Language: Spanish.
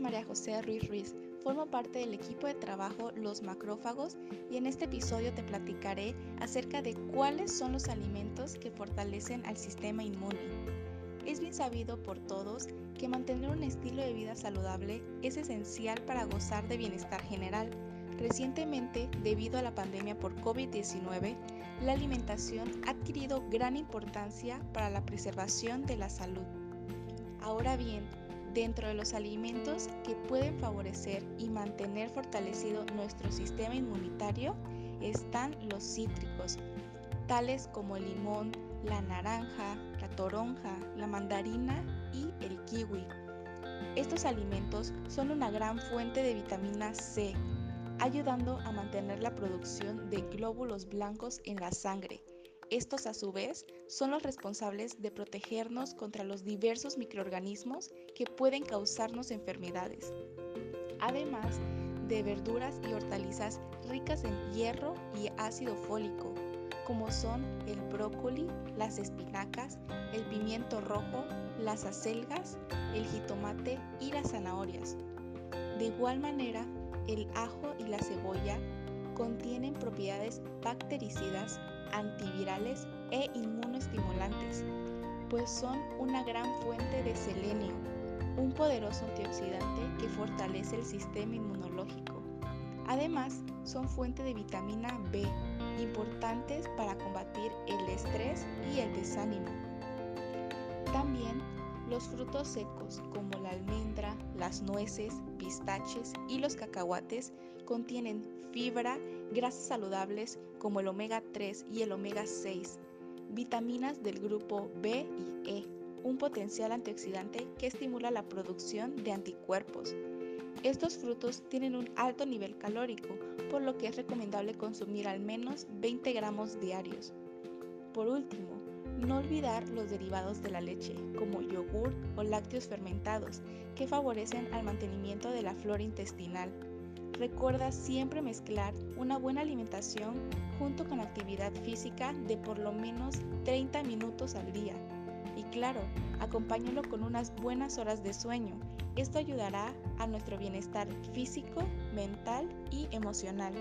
María José Ruiz Ruiz, formo parte del equipo de trabajo Los Macrófagos y en este episodio te platicaré acerca de cuáles son los alimentos que fortalecen al sistema inmune. Es bien sabido por todos que mantener un estilo de vida saludable es esencial para gozar de bienestar general. Recientemente, debido a la pandemia por COVID-19, la alimentación ha adquirido gran importancia para la preservación de la salud. Ahora bien, dentro de los alimentos que pueden favorecer y mantener fortalecido nuestro sistema inmunitario están los cítricos, tales como el limón, la naranja, la toronja, la mandarina y el kiwi. Estos alimentos son una gran fuente de vitamina C, ayudando a mantener la producción de glóbulos blancos en la sangre, estos a su vez son los responsables de protegernos contra los diversos microorganismos que pueden causarnos enfermedades. Además de verduras y hortalizas ricas en hierro y ácido fólico, como son el brócoli, las espinacas, el pimiento rojo, las acelgas, el jitomate y las zanahorias. De igual manera, el ajo y la cebolla contienen propiedades bactericidas antivirales e inmunoestimulantes, pues son una gran fuente de selenio, un poderoso antioxidante que fortalece el sistema inmunológico. Además, son fuente de vitamina B, importantes para combatir el estrés y el desánimo. También los frutos secos como la almendra, las nueces, pistaches y los cacahuates contienen fibra, grasas saludables como el omega 3 y el omega 6, vitaminas del grupo B y E, un potencial antioxidante que estimula la producción de anticuerpos. Estos frutos tienen un alto nivel calórico, por lo que es recomendable consumir al menos 20 gramos diarios. Por último, no olvidar los derivados de la leche, como yogur o lácteos fermentados, que favorecen al mantenimiento de la flora intestinal. Recuerda siempre mezclar una buena alimentación junto con actividad física de por lo menos 30 minutos al día. Y claro, acompáñalo con unas buenas horas de sueño. Esto ayudará a nuestro bienestar físico, mental y emocional.